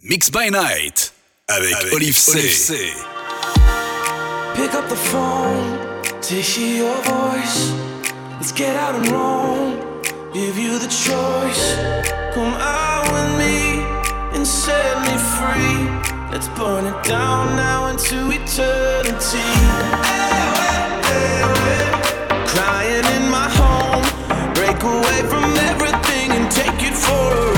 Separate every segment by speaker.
Speaker 1: Mix by Night avec, avec Oliv'C. Olive C.
Speaker 2: Pick up the phone to hear your voice. Let's get out and roam. Give you the choice. Come out with me and set me free. Let's burn it down now into eternity. Crying in my home. Break away from everything and take it for a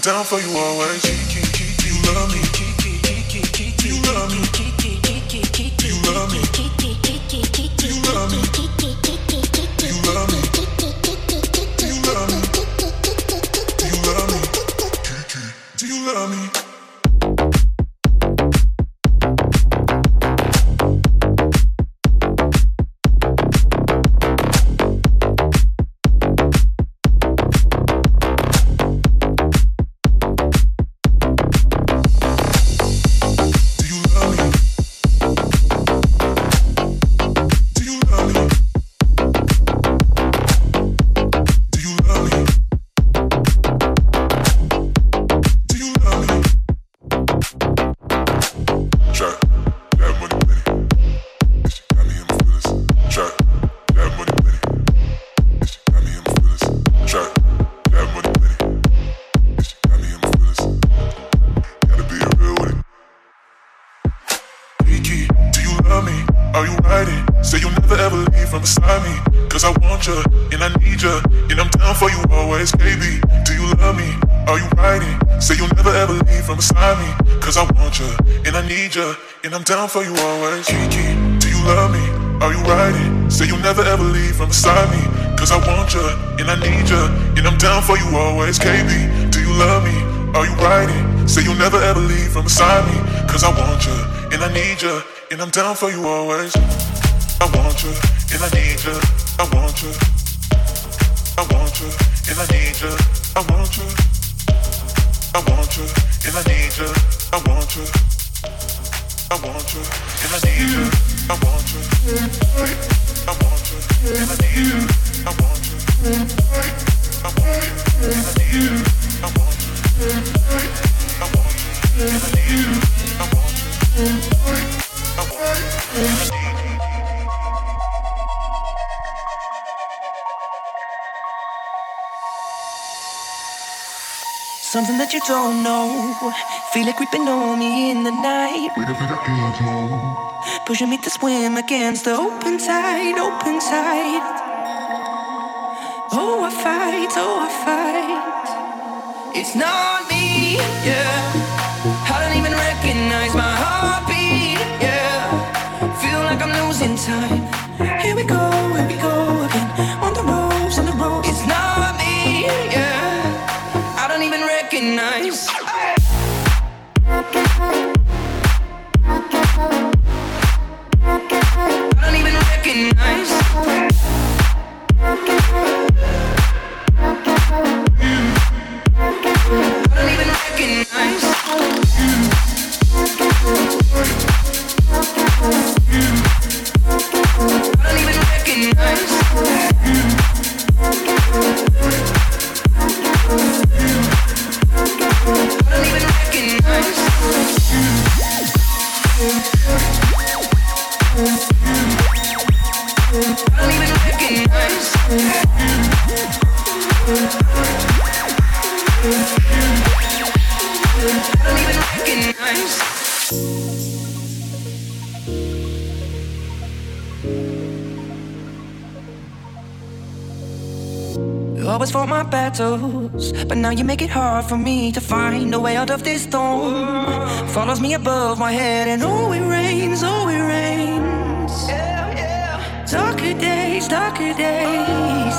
Speaker 3: down for you always. Kiki, do you love me? Are you riding? Say you'll never ever leave from beside me. Cause I want you, and I need you, and I'm down for you always. Kiki, do you love me? Are you riding? Say you'll never ever leave from beside me. Cause I want you, and I need you, and I'm down for you always. I want you, and I need you, I want you. I want you, and I need you, I want you. I want you, and I need you, I want you. I want you. and i need you. I want you. I want you and i need you. I want you.
Speaker 4: Something that you don't know. Feel it creeping on me in the night. Pushing me to swim against the open tide, open tide. Oh, I fight, oh, I fight. It's not me, yeah. I don't even recognize my heartbeat, yeah. Feel like I'm losing time. Here we go, here we go hard for me to find a way out of this storm. Follows me above my head, and oh, it rains, oh, it rains. Darker days, darker days.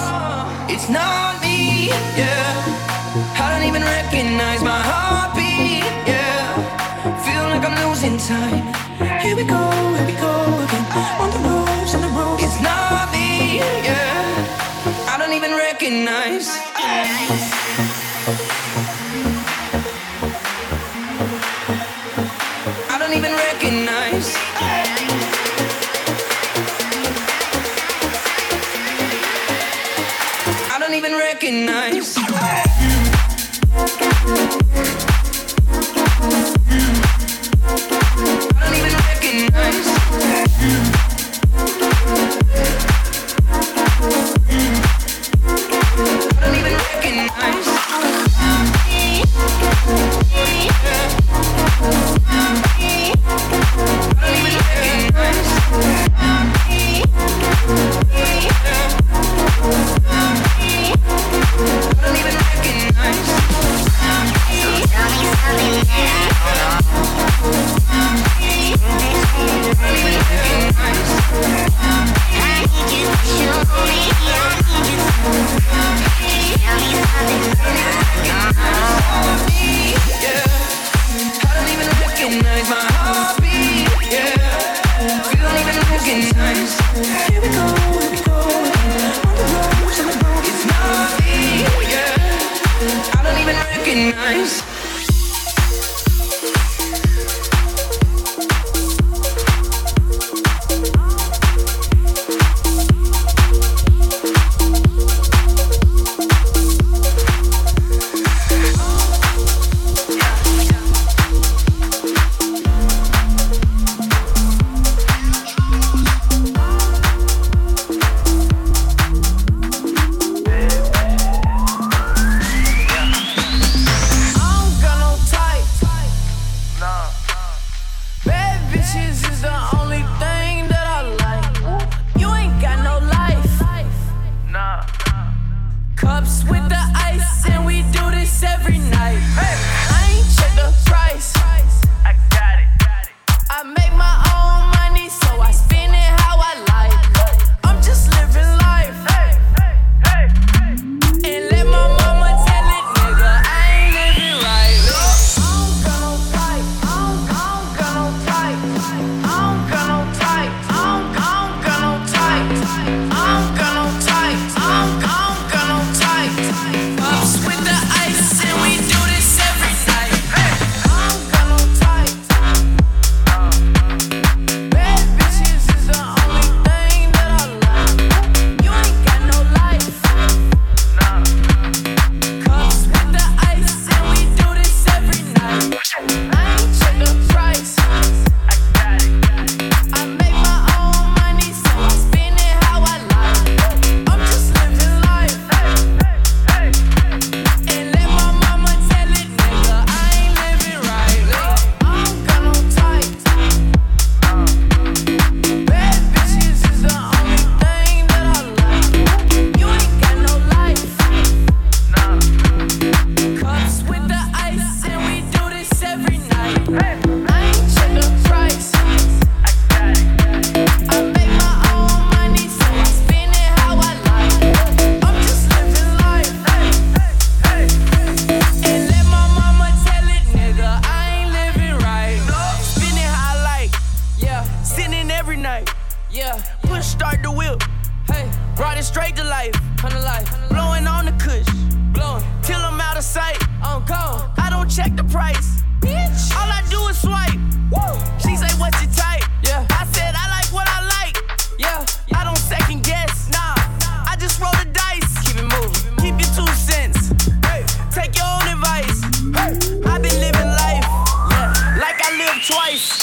Speaker 4: It's not me, yeah. I don't even recognize my heartbeat, yeah. Feel like I'm losing time. Here we go, here we go again. On the ropes, on the ropes. It's not me, yeah. I don't even recognize.
Speaker 5: Twice.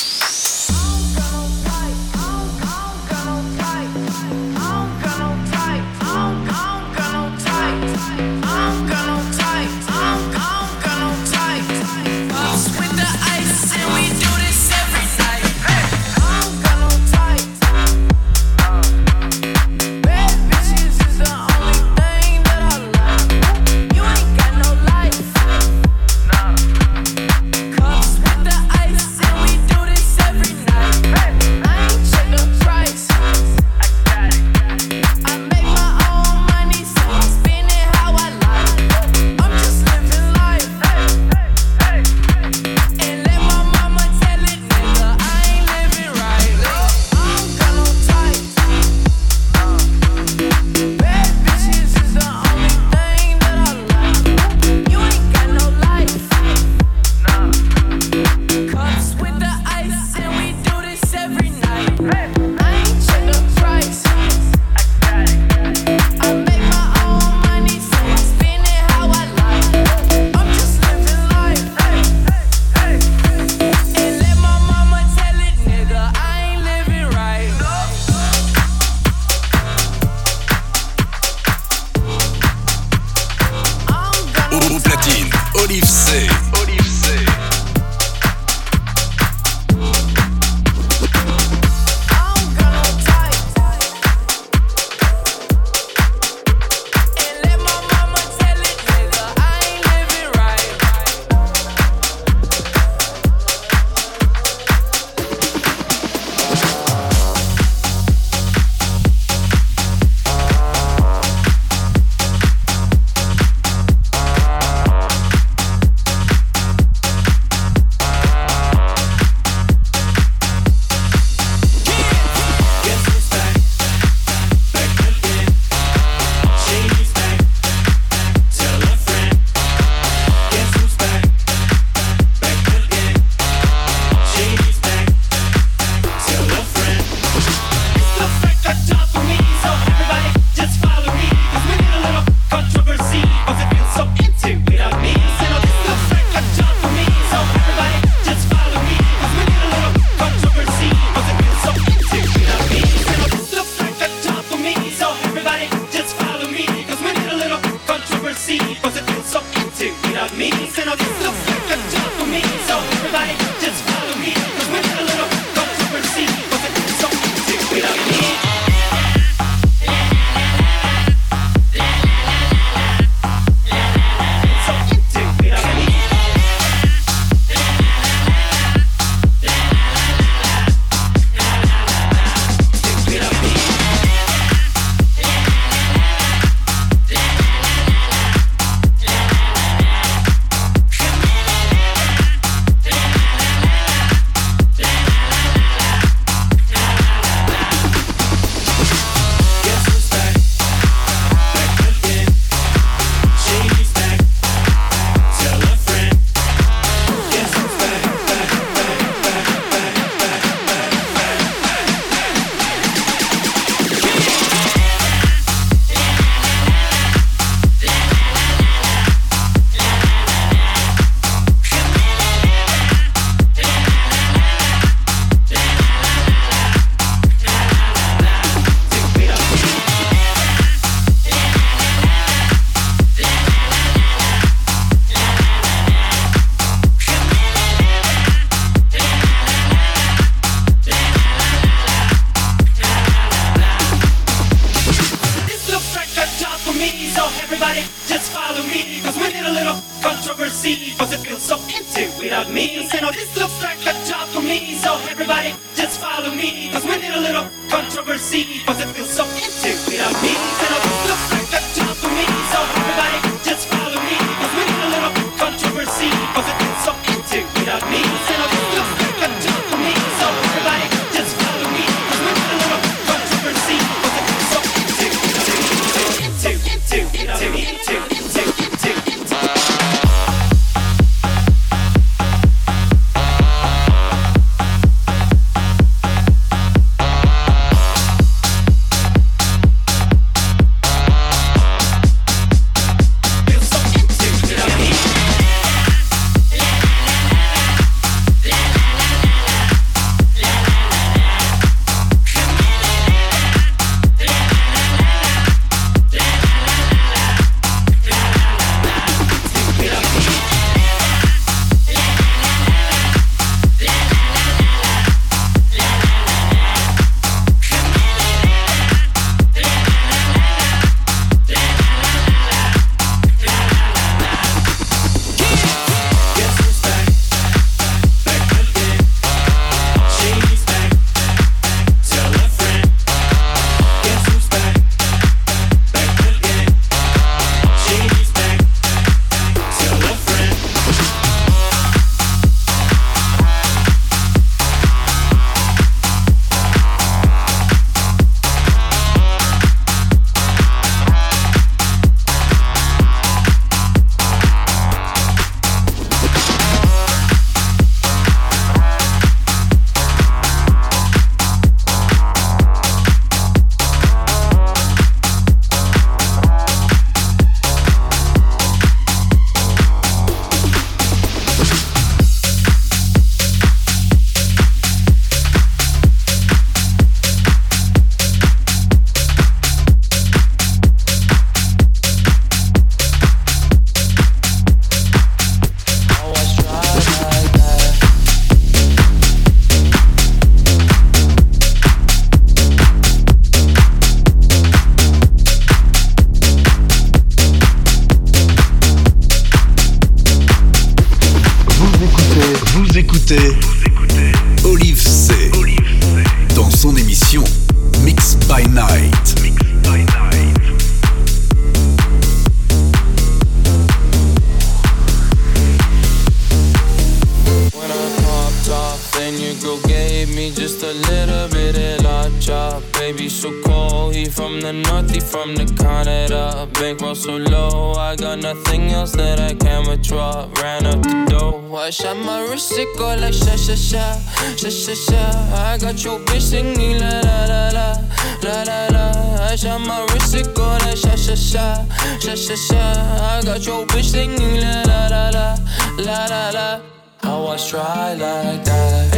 Speaker 6: I try like that.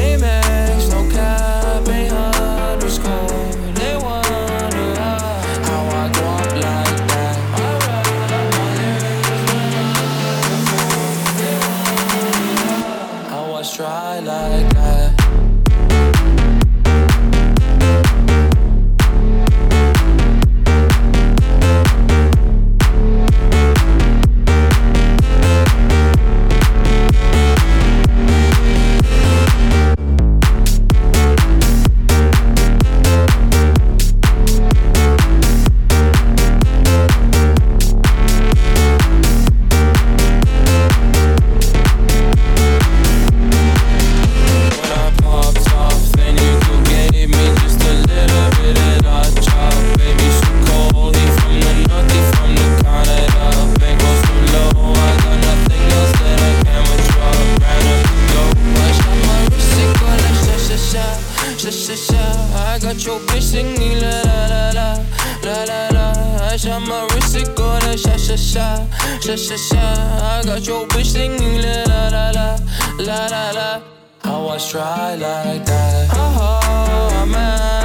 Speaker 6: sha sha sha sha. I got your bitch singing la la la la la la. How I try like that.
Speaker 7: Oh, oh I'm.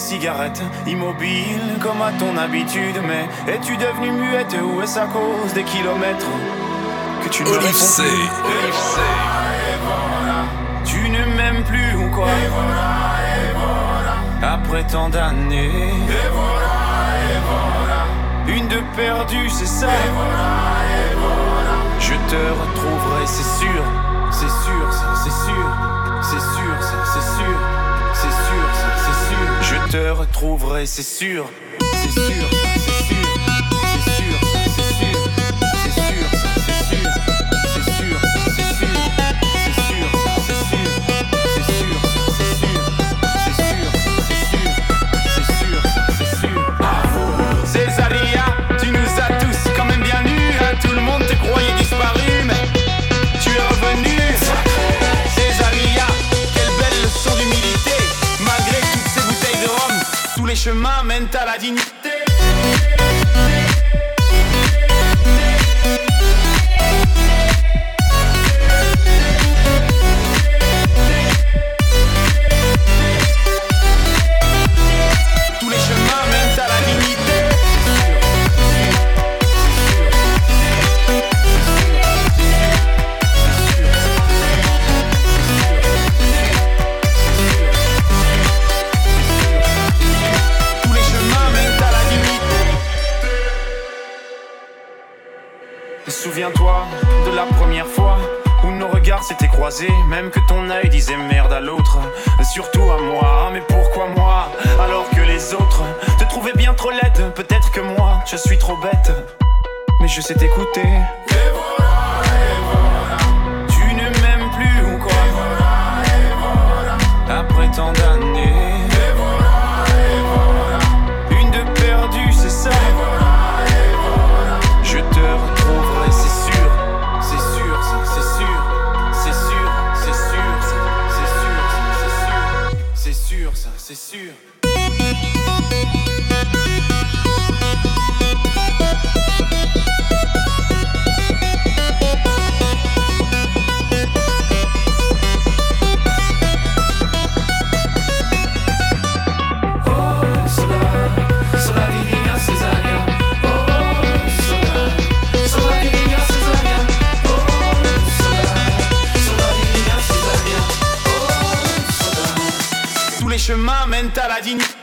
Speaker 7: cigarettes, immobile comme à ton habitude. Mais es-tu devenue muette ou est-ce à cause des kilomètres que tu ne
Speaker 1: Olive
Speaker 7: réponds
Speaker 1: c.
Speaker 7: Tu ne m'aimes plus ou quoi? Après tant d'années, une de perdue, c'est ça? Je te retrouverai, c'est sûr. te retrouverai, c'est sûr, c'est sûr, c'est sûr.
Speaker 8: один.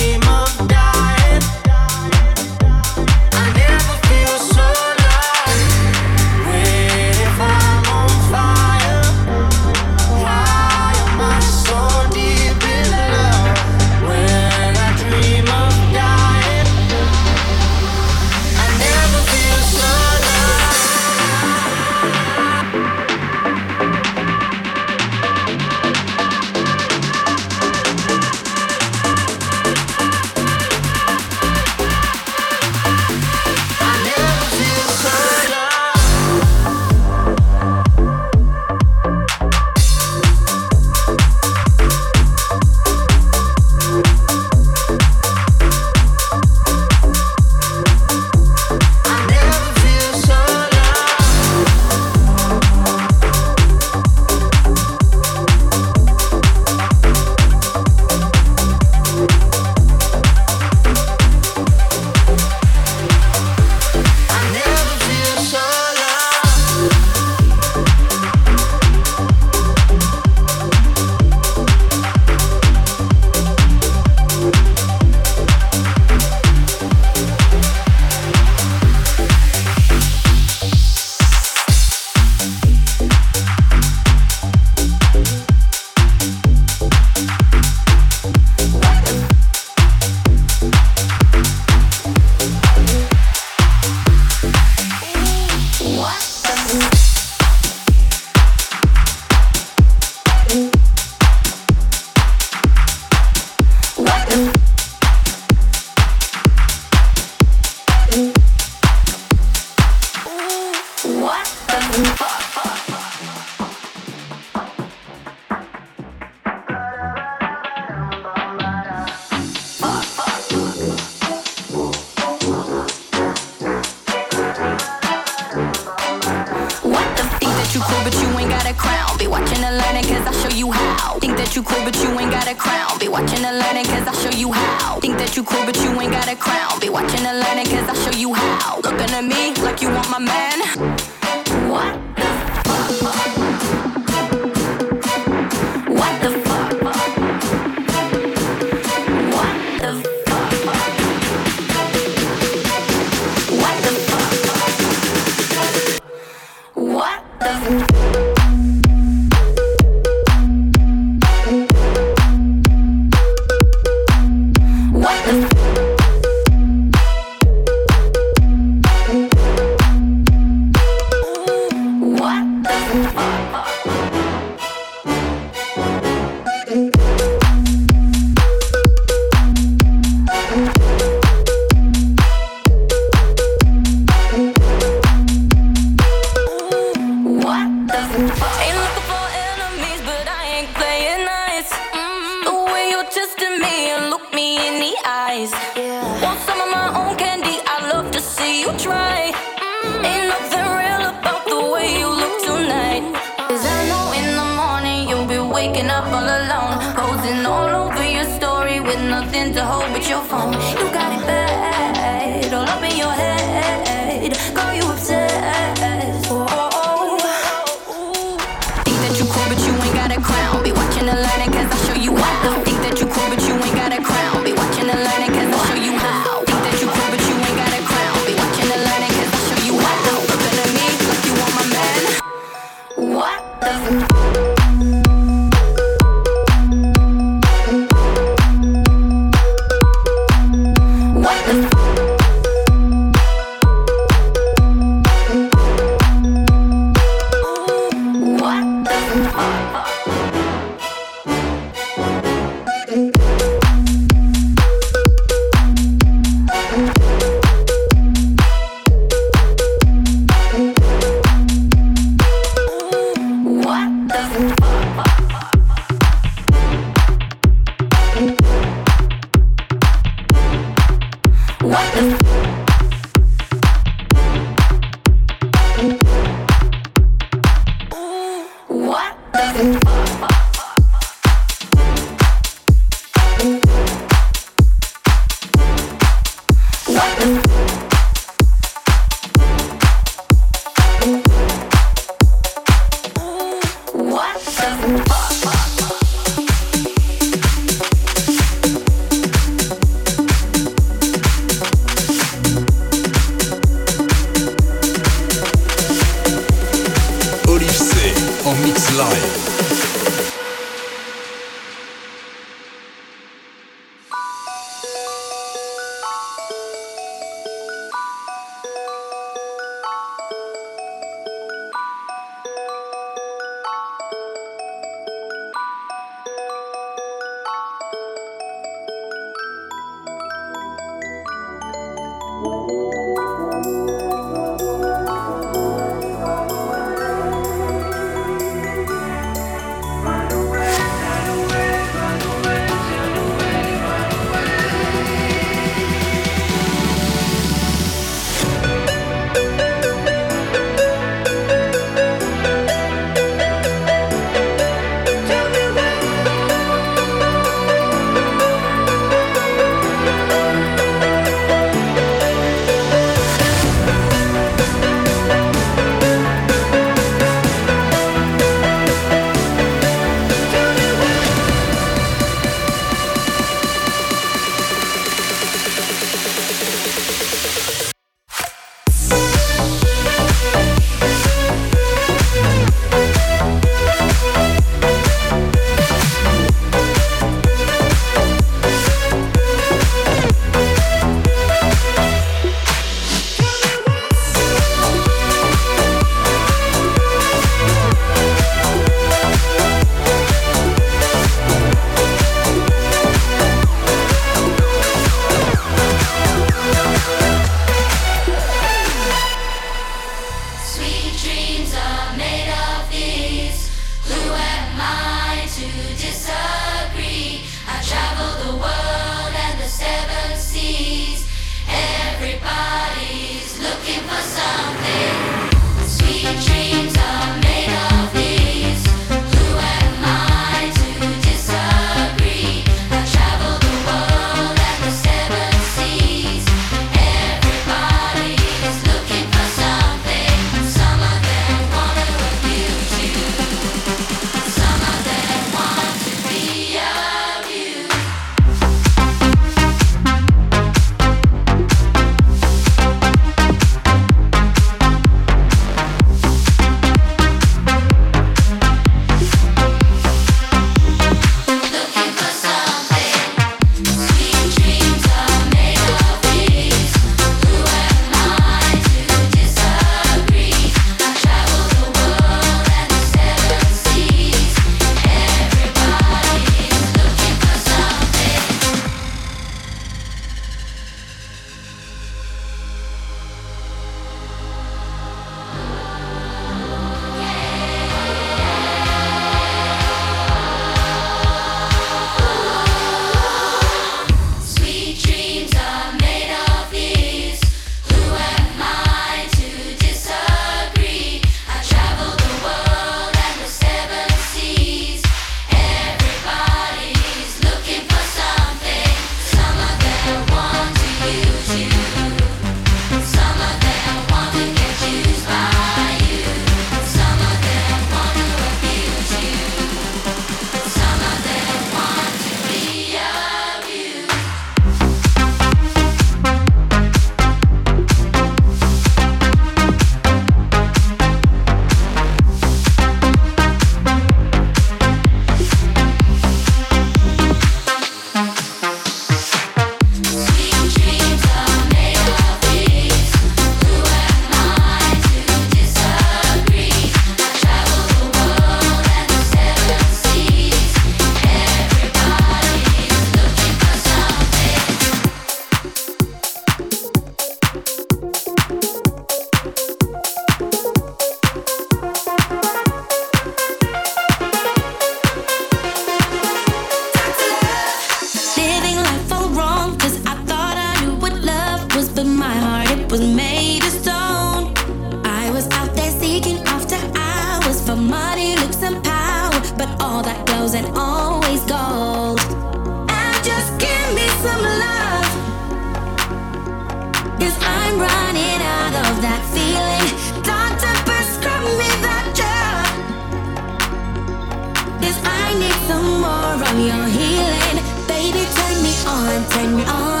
Speaker 8: maintain me
Speaker 9: on.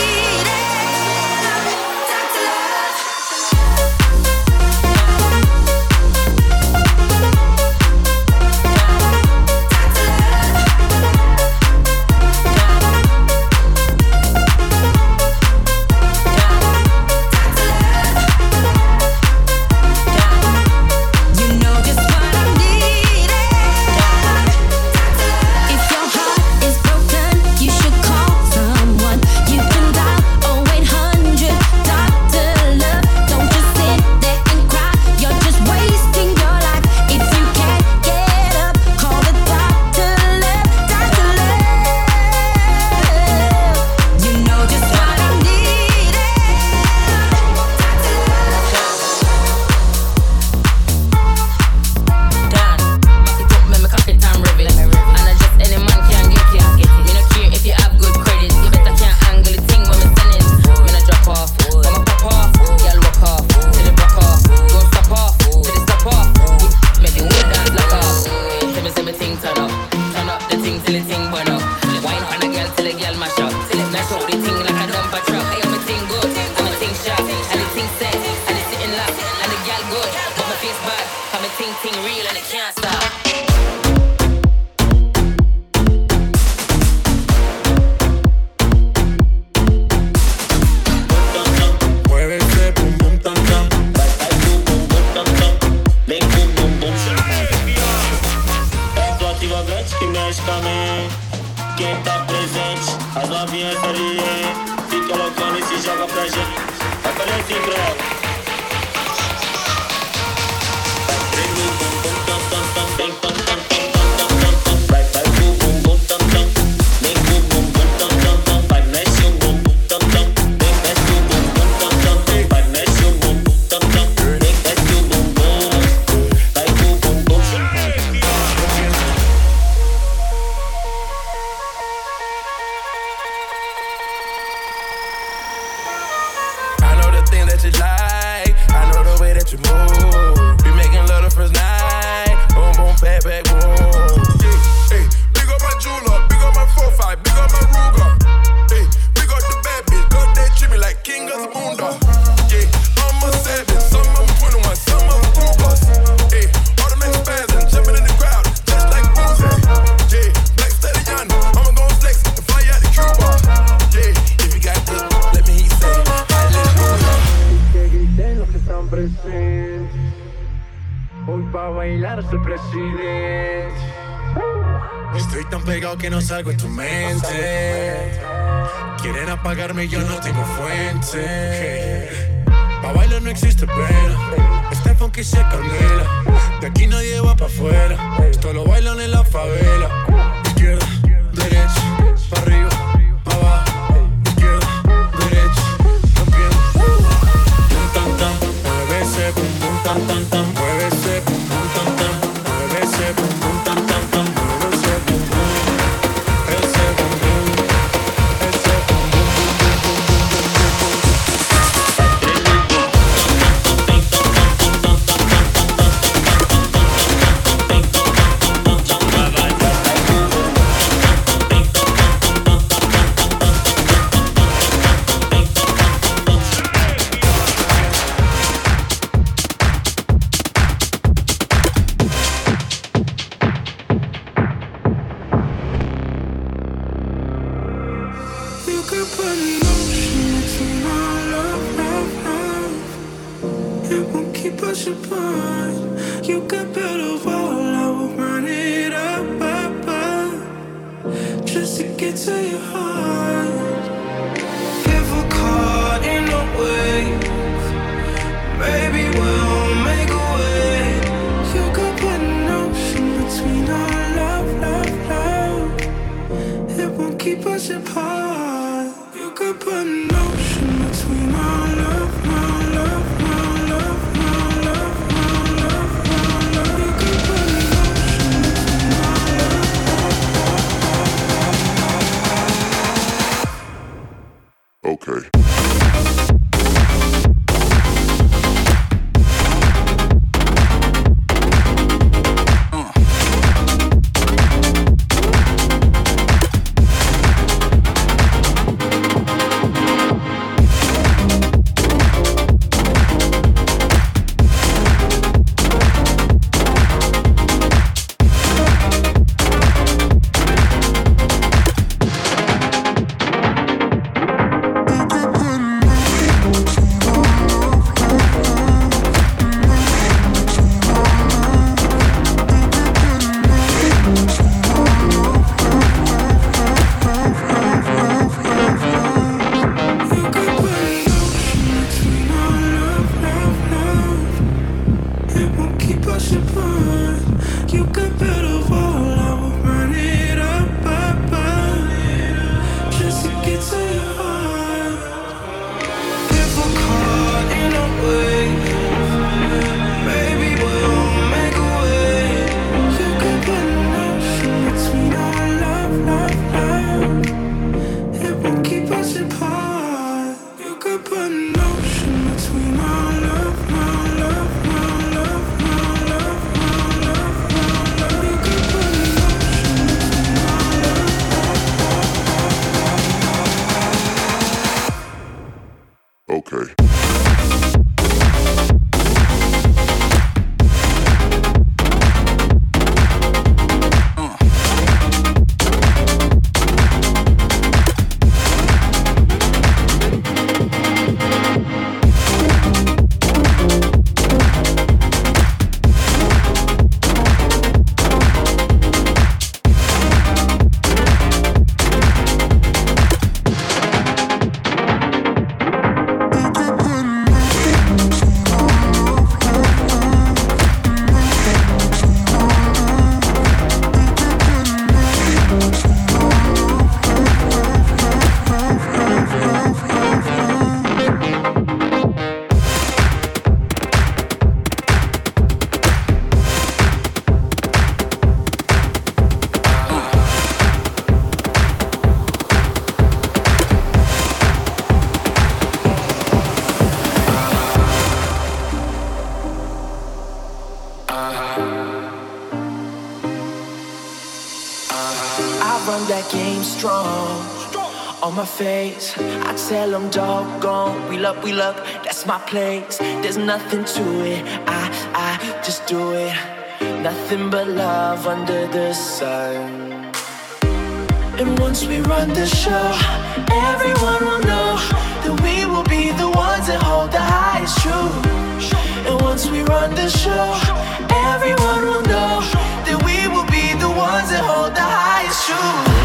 Speaker 2: strong. On my face, I tell them doggone. We love, we love, that's my place. There's nothing to it. I, I just do it. Nothing but love under the sun. And once we run the show, everyone will know that we will be the ones that hold the highest truth. And once we run the show, everyone will know that we will be the ones that hold the highest truth.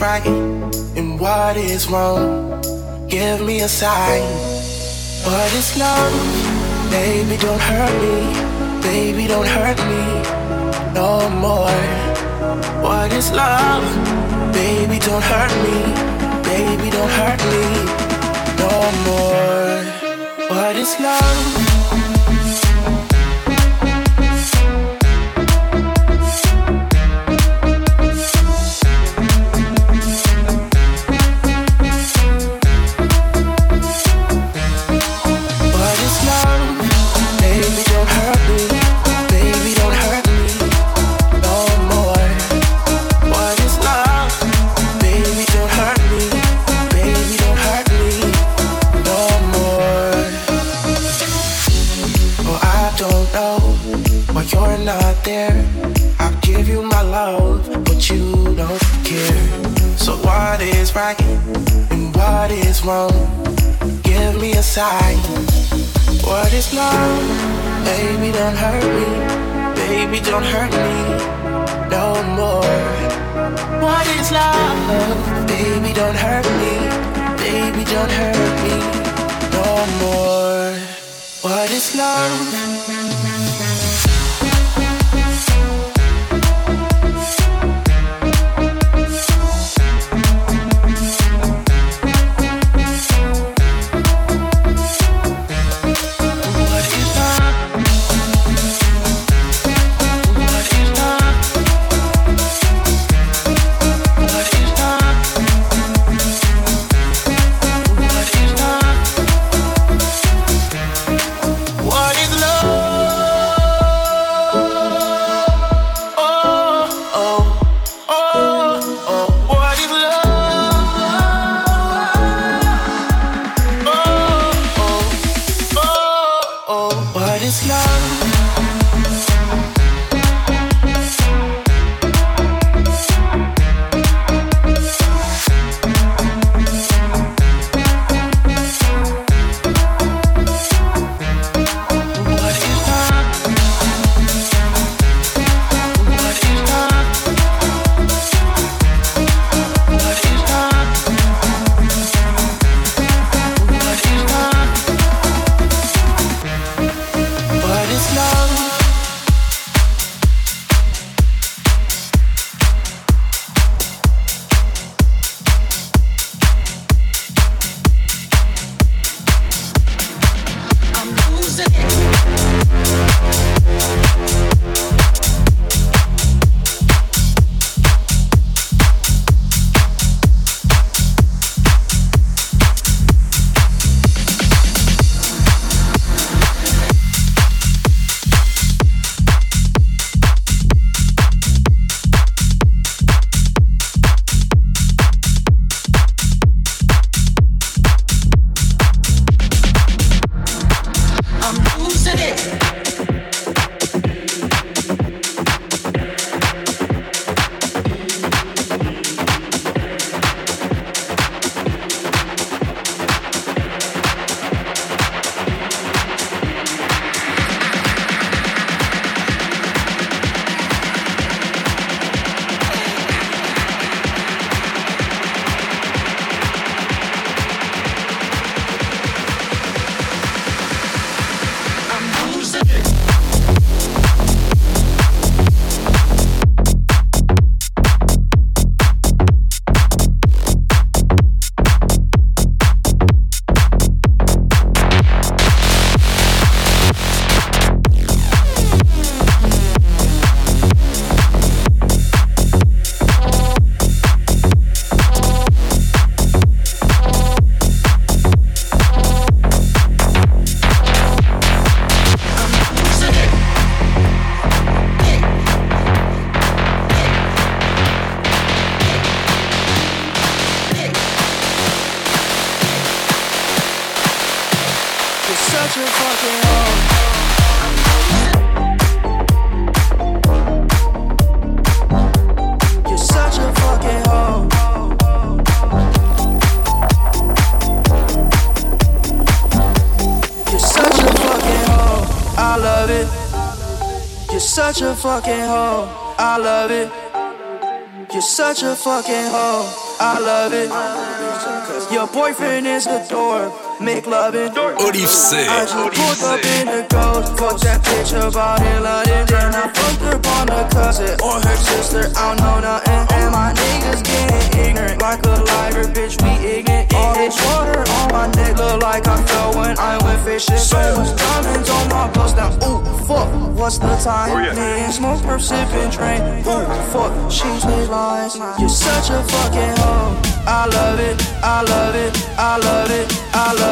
Speaker 2: Right and what is wrong. Give me a sign. What is love? Baby, don't hurt me. Baby, don't hurt me no more. What is love? Baby, don't hurt me. Baby, don't hurt me no more. What is love? What is love?
Speaker 9: Make loving.
Speaker 1: Oliv'C.
Speaker 9: I just pulled up in the ghost. Fuck that bitch about in London. Then I fucked her on a cousin or her sister. I don't know nothing. And my niggas getting ignorant. Like a lighter, bitch, we ignorant. All this water on my neck look like I fell when I went fishing. So much diamonds on my bust now. Ooh, fuck, what's the time?
Speaker 3: Oh, yeah.
Speaker 9: Nigga, smoke, perp, sipping, train. Ooh, fuck, she's lies. You're such a fucking hoe. I love it, I love it, I love it, I love it,